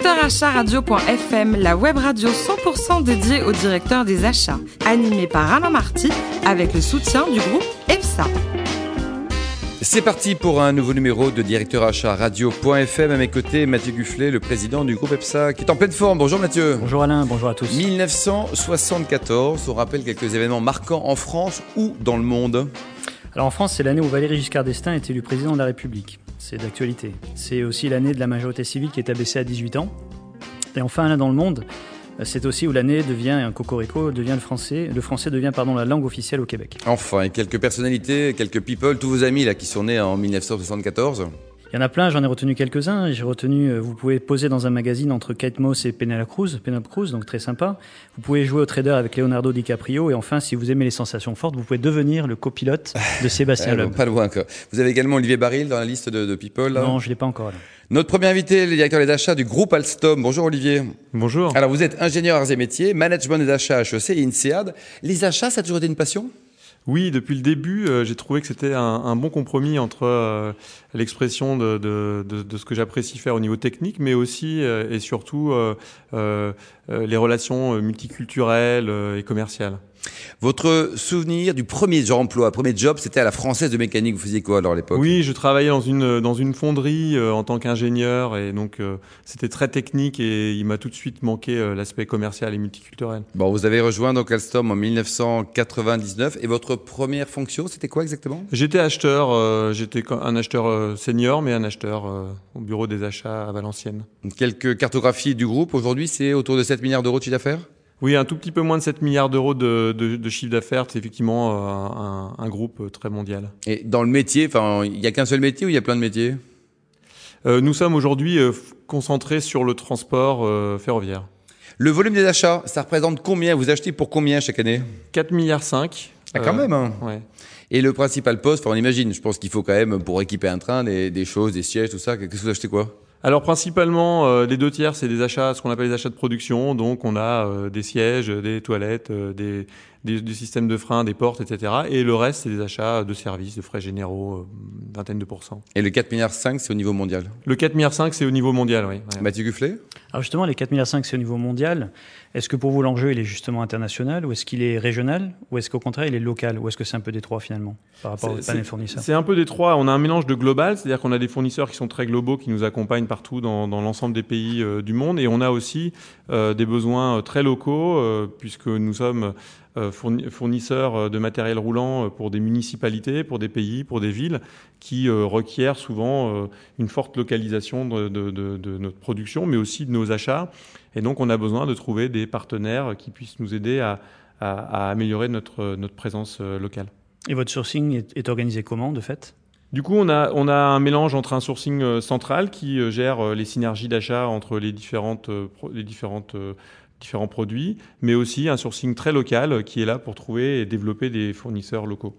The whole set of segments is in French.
Directeur Achat Radio.fm, la web radio 100% dédiée aux directeurs des achats, animée par Alain Marty avec le soutien du groupe EPSA. C'est parti pour un nouveau numéro de Directeur Achat Radio.fm. À mes côtés, Mathieu Gufflet, le président du groupe EPSA, qui est en pleine forme. Bonjour Mathieu. Bonjour Alain, bonjour à tous. 1974, on rappelle quelques événements marquants en France ou dans le monde? Alors en France, c'est l'année où Valéry Giscard d'Estaing est élu président de la République. C'est d'actualité. C'est aussi l'année de la majorité civile qui est abaissée à 18 ans. Et enfin, là dans le monde, c'est aussi où l'année devient, un cocorico, devient le français, le français devient pardon, la langue officielle au Québec. Enfin, et quelques personnalités, quelques people, tous vos amis là qui sont nés en 1974 il y en a plein, j'en ai retenu quelques-uns. J'ai retenu, euh, vous pouvez poser dans un magazine entre Kate Moss et Penelope Cruz, Penelope Cruz, donc très sympa. Vous pouvez jouer au trader avec Leonardo DiCaprio. Et enfin, si vous aimez les sensations fortes, vous pouvez devenir le copilote de Sébastien Loeb. Pas loin encore. Vous avez également Olivier Baril dans la liste de, people Non, je ne l'ai pas encore. Là. Notre premier invité, le directeur des achats du groupe Alstom. Bonjour Olivier. Bonjour. Alors vous êtes ingénieur arts et métiers, management des achats à HEC et INSEAD. Les achats, ça a toujours été une passion? Oui, depuis le début, euh, j'ai trouvé que c'était un, bon compromis entre euh, l'expression de, ce que j'apprécie faire au niveau technique, mais aussi euh, et surtout les relations multiculturelles et commerciales. Votre souvenir du premier emploi, premier job, c'était à la Française de mécanique. Vous faisiez quoi alors à l'époque? Oui, je travaillais dans une dans une fonderie euh, en tant qu'ingénieur et donc euh, c'était très technique et il m'a tout de suite manqué euh, l'aspect commercial et multiculturel. Bon, vous avez rejoint donc Alstom en 1999 et votre première fonction, c'était quoi exactement? J'étais acheteur, j'étais un acheteur senior mais un acheteur au bureau des achats à Valenciennes. Quelques cartographies du groupe aujourd'hui, c'est autour de 7 milliards d'euros de chiffre d'affaires? Oui, un tout petit peu moins de 7 milliards d'euros de, de, de, chiffre d'affaires. C'est effectivement euh, un, un, groupe euh, très mondial. Et dans le métier, enfin, il n'y a qu'un seul métier ou il y a plein de métiers? Euh, Nous sommes aujourd'hui euh, concentrés sur le transport euh, ferroviaire. Le volume des achats, ça représente combien? Vous achetez pour combien chaque année? 4 milliards 5. Ah, quand même hein. ouais. Et le principal poste, enfin, on imagine, je pense qu'il faut quand même, pour équiper un train, des, des choses, des sièges, tout ça. Qu'est-ce que vous achetez quoi? Alors principalement, euh, les deux tiers, c'est des achats, ce qu'on appelle les achats de production. Donc on a euh, des sièges, des toilettes, euh, des, des, systèmes de frein, des portes, etc. Et le reste, c'est des achats de services, de frais généraux, vingtaine de pourcents. Et le 4 milliards 5, c'est au niveau mondial? Le 4 milliards 5, c'est au niveau mondial, oui. Mathieu Gufflet Alors justement, les 4 milliards 5, c'est au niveau mondial. Est-ce que pour vous, l'enjeu, il est justement international ou est-ce qu'il est régional ou est-ce qu'au contraire, il est local ou est-ce que c'est un peu détroit finalement par rapport aux panels fournisseurs C'est un peu détroit. On a un mélange de global, c'est-à-dire qu'on a des fournisseurs qui sont très globaux, qui nous accompagnent partout dans, dans l'ensemble des pays euh, du monde et on a aussi euh, des besoins euh, très locaux euh, puisque nous sommes fournisseurs de matériel roulant pour des municipalités, pour des pays, pour des villes, qui requièrent souvent une forte localisation de, de, de, de, notre production, mais aussi de nos achats. Et donc, on a besoin de trouver des partenaires qui puissent nous aider à, à, à améliorer notre, notre présence locale. Et votre sourcing est, est organisé comment, de fait? Du coup, on a, on a un mélange entre un sourcing central qui gère les synergies d'achat entre les différentes, les différentes différents produits, mais aussi un sourcing très local qui est là pour trouver et développer des fournisseurs locaux.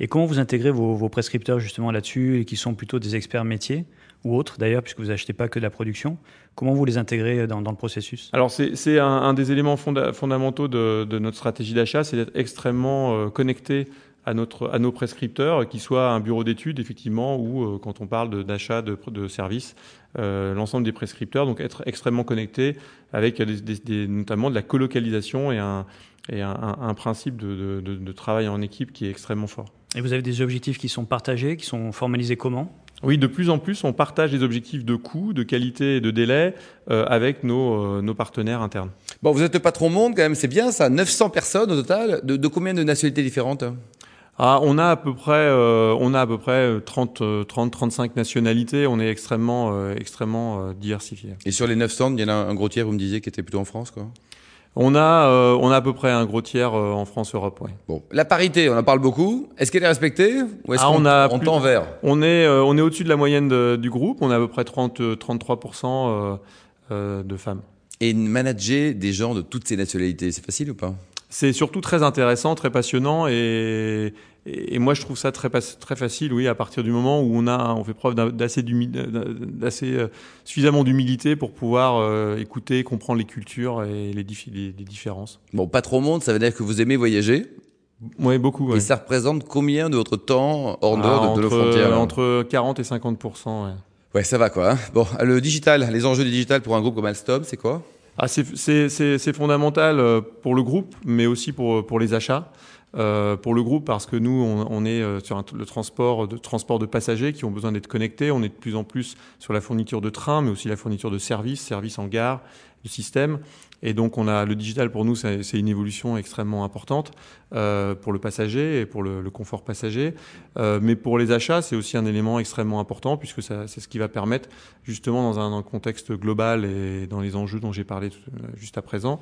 Et comment vous intégrez vos, vos prescripteurs justement là-dessus, et qui sont plutôt des experts métiers? Ou autres d'ailleurs, puisque vous achetez pas que de la production Comment vous les intégrez dans, dans le processus? Alors c'est un, un, des éléments fonda fondamentaux de, de, notre stratégie d'achat, c'est d'être extrêmement euh, connecté à, notre, à nos prescripteurs, qu'ils soient un bureau d'études, effectivement, ou euh, quand on parle d'achat de, de, de, services, euh, l'ensemble des prescripteurs, donc être extrêmement connecté avec des, des, des, notamment de la colocalisation et un, et un, un principe de, de, travail en équipe qui est extrêmement fort. Et vous avez des objectifs qui sont partagés, qui sont formalisés comment? Oui, de plus en plus, on partage des objectifs de coût, de qualité et de délai euh, avec nos, euh, nos, partenaires internes. Bon, vous êtes le patron monde quand même, c'est bien ça, 900 personnes au total, de, de combien de nationalités différentes ah, on a à peu près, euh, on a à peu près 30, 30, 35 nationalités. On est extrêmement, euh, extrêmement euh, diversifié. Et sur les 900, il y en a un gros tiers, vous me disiez, qui était plutôt en France, quoi? On a, euh, on a à peu près un gros tiers euh, en France, Europe, ouais. Bon, la parité, on en parle beaucoup. Est-ce qu'elle est respectée ou est-ce ah, qu'on on, on tend vers? On est, euh, on est au-dessus de la moyenne de, du groupe. On a à peu près 30, 33% de femmes. Et manager des gens de toutes ces nationalités, c'est facile ou pas? C'est surtout très intéressant, très passionnant et, et, moi je trouve ça très très facile, oui, à partir du moment où on a on fait preuve d'assez d'assez euh, suffisamment d'humilité pour pouvoir euh, écouter, comprendre les cultures et les, les, les, différences. Bon, pas trop monde, ça veut dire que vous aimez voyager. Oui, beaucoup. Et ça représente combien de votre temps hors ah, de, de, nos frontières Entre 40 et 50 ouais. Ouais, ça va quoi. Hein. bon, le digital, les enjeux du digital pour un groupe comme Alstom, c'est quoi? Ah, C'est fondamental euh, pour le groupe, mais aussi pour, pour les achats. Euh, pour le groupe parce que nous, on, on est euh, sur un, le transport de, transport de passagers qui ont besoin d'être connectés. On est de plus en plus sur la fourniture de trains, mais aussi la fourniture de services, services en gare, de systèmes. Et donc, on a le digital pour nous, c'est une évolution extrêmement importante euh, pour le passager et pour le, le confort passager. Euh, mais pour les achats, c'est aussi un élément extrêmement important puisque c'est ce qui va permettre, justement, dans un, contexte global et dans les enjeux dont j'ai parlé euh, juste à présent,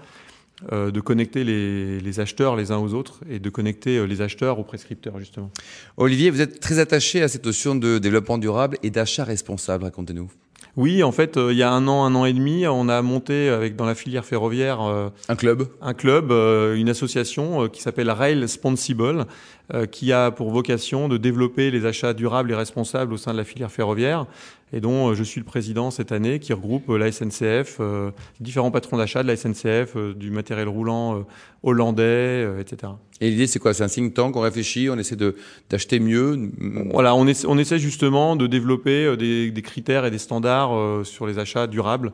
euh, de connecter les, les, acheteurs les uns aux autres et de connecter euh, les acheteurs aux prescripteurs, justement. Olivier, vous êtes très attaché à cette notion de développement durable et d'achat responsable, racontez-nous. Oui, en fait, euh, il y a un an, un an et demi, on a monté avec dans la filière ferroviaire euh, un club, un club, une association qui s'appelle Rail Sponsible, qui a pour vocation de développer les achats durables et responsables au sein de la filière ferroviaire. Et dont euh, je suis le président cette année, qui regroupe euh, la SNCF, euh, différents patrons d'achat de la SNCF, du matériel roulant hollandais, etc. Et l'idée, c'est quoi? C'est un think tank, on réfléchit, on essaie de d'acheter mieux? Voilà, on, essaie, on essaie justement de développer des, des critères et des standards sur les achats durables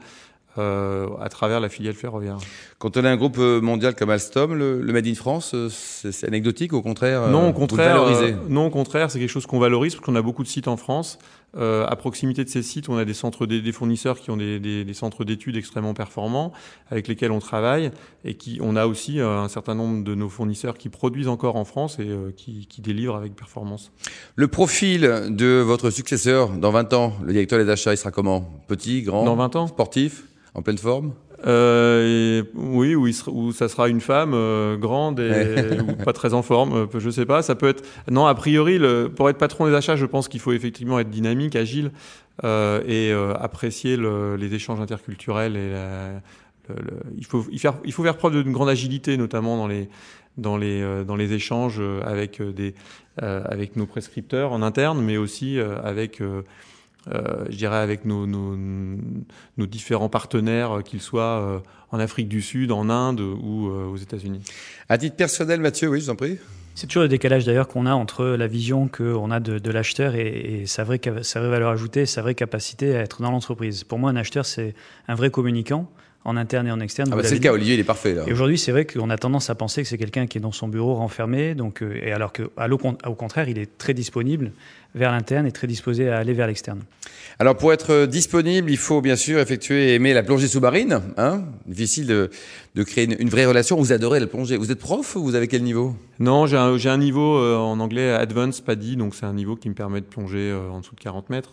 euh, à travers la filiale ferroviaire. Quand on a un groupe mondial comme Alstom, le, le Made in France, c'est anecdotique au contraire Non, au contraire, euh, non, au contraire, c'est quelque chose qu'on valorise parce qu'on a beaucoup de sites en France. Euh, à proximité de ces sites, on a des centres des, des fournisseurs qui ont des, des, des centres d'études extrêmement performants avec lesquels on travaille et qui on a aussi euh, un certain nombre de nos fournisseurs qui produisent encore en France et euh, qui, qui, délivrent avec performance. Le profil de votre successeur dans 20 ans, le directeur des achats, il sera comment? Petit, grand? Dans 20 ans. Sportif? En pleine forme? Euh, oui, où, où, ça sera une femme euh, grande et ou pas très en forme, euh, je sais pas. Ça peut être. Non, a priori, le, pour être patron des achats, je pense qu'il faut effectivement être dynamique, agile euh, et euh, apprécier le, les échanges interculturels. Et la, le, le, il faut il faire il faut faire preuve d'une grande agilité, notamment dans les dans les euh, dans les échanges avec des avec nos prescripteurs en interne, mais aussi avec euh, je dirais avec nos, nos, nos différents partenaires, euh, qu'ils soient euh, en Afrique du Sud, en Inde ou aux États-Unis. À titre personnel, Mathieu, oui, je vous en prie. C'est toujours le décalage d'ailleurs qu'on a entre la vision qu'on a de, de l'acheteur et, et, sa, vraie, sa vraie valeur ajoutée, sa vraie capacité à être dans l'entreprise. Pour moi, un acheteur, c'est un vrai communiquant en interne et en externe. Ah bah c'est le cas, Olivier, il est parfait là. Et aujourd'hui, c'est vrai qu'on a tendance à penser que c'est quelqu'un qui est dans son bureau renfermé, donc, euh, et alors qu'au contraire, il est très disponible vers l'interne et très disposé à aller vers l'externe. Alors pour être disponible, il faut bien sûr effectuer aimer la plongée sous-marine. Hein Difficile de, de créer une, une, vraie relation. Vous adorez la plongée. Vous êtes prof ou vous avez quel niveau? Non, j'ai un, un, niveau euh, en anglais Advanced PADI, donc c'est un niveau qui me permet de plonger euh, en dessous de 40 mètres.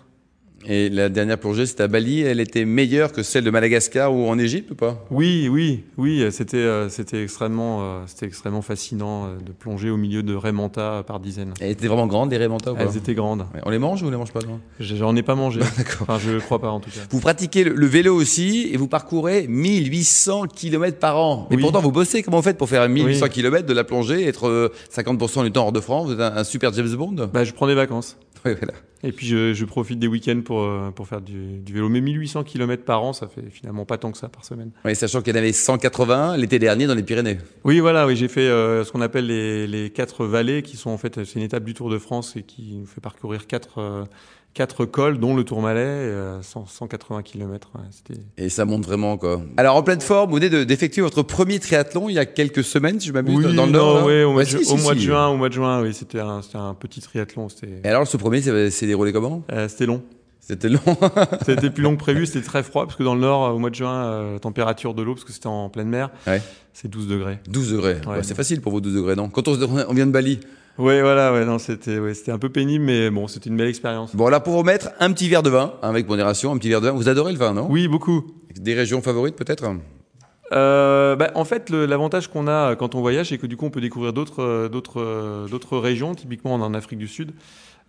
Et la dernière plongée, c'était à Bali. Elle était meilleure que celle de Madagascar ou en Égypte ou pas? Oui, oui, oui. C'était euh, c'était extrêmement euh, c'était extrêmement fascinant euh, de plonger au milieu de raimentas par dizaines. Elles étaient vraiment grandes les raimentas ou pas? Elles étaient grandes. On les mange ou on les mange pas J'en ai pas mangé. enfin, je crois pas en tout cas. Vous pratiquez le, le, vélo aussi et vous parcourez 1800 km par an. Mais oui. pourtant vous bossez. Comment vous faites pour faire 1800 oui. km de la plongée, être 50% du temps hors de France? Vous êtes un, un super James Bond? Bah, je prends des vacances. Oui, voilà. Et puis je, je, profite des week-ends pour, euh, pour faire du, du, vélo. Mais 1800 km par an, ça fait finalement pas tant que ça par semaine. Oui, sachant qu'il y en avait 180 l'été dernier dans les Pyrénées. Oui, voilà, oui, j'ai fait euh, ce qu'on appelle les, les quatre vallées, qui sont en fait, c'est une étape du Tour de France et qui nous fait parcourir quatre, euh, quatre cols, dont le Tourmalet, euh, 180 km. Ouais, et ça monte vraiment, quoi. Alors, en pleine forme, vous venez d'effectuer votre premier triathlon il y a quelques semaines, si je m'abuse, oui, dans le non, Nord. Ouais, au, mois, de, si, au si, mois de juin, au mois de juin, oui, c'était un, un, petit triathlon. Et alors, ce premier, s'est déroulé comment? Euh, C'était long. C'était long. c'était plus long que prévu, c'était très froid, parce que dans le nord, au mois de juin, euh, température de l'eau, parce que c'était en pleine mer, ouais. c'est 12 degrés. 12 degrés, ouais. c'est facile pour vous 12 degrés, non? Quand on, on vient de Bali, oui, voilà, ouais, non, c'était, ouais, c'était un peu pénible, mais bon, c'était une belle expérience. Bon, là, pour vous mettre un petit verre de vin, hein, avec modération, un petit verre de vin. Vous adorez le vin, non? Oui, beaucoup. Des régions favorites, peut-être? Euh, bah, en fait, l'avantage qu'on a quand on voyage, c'est que du coup, on peut découvrir d'autres, d'autres, d'autres régions. Typiquement, en Afrique du Sud.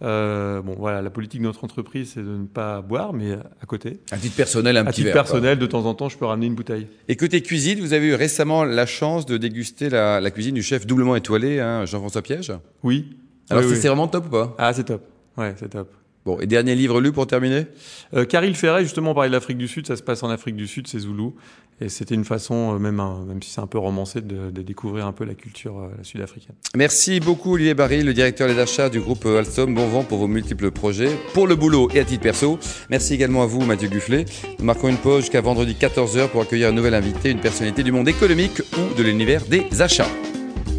Euh, bon, voilà, la politique de notre entreprise, c'est de ne pas boire, mais à côté. À titre personnel, un à petit titre verre. personnel, quoi. de temps en temps, je peux ramener une bouteille. Et côté cuisine, vous avez eu récemment la chance de déguster la, la cuisine du chef doublement étoilé, hein, Jean-François Piège? Oui. Alors, oui, c'est oui. vraiment top ou pas? Ah, c'est top. Ouais, c'est top. Bon, et dernier livre lu pour terminer? Euh, Caril Ferret, justement, on parlait de l'Afrique du Sud, ça se passe en Afrique du Sud, c'est Zoulou. Et c'était une façon, euh, même, même si c'est un peu romancé, de, de découvrir un peu la culture euh, sud-africaine. Merci beaucoup Olivier Barry, le directeur des achats du groupe Alstom. Bon vent pour vos multiples projets, pour le boulot et à titre perso. Merci également à vous Mathieu Gufflet. Nous marquons une pause jusqu'à vendredi 14h pour accueillir un nouvel invité, une personnalité du monde économique ou de l'univers des achats.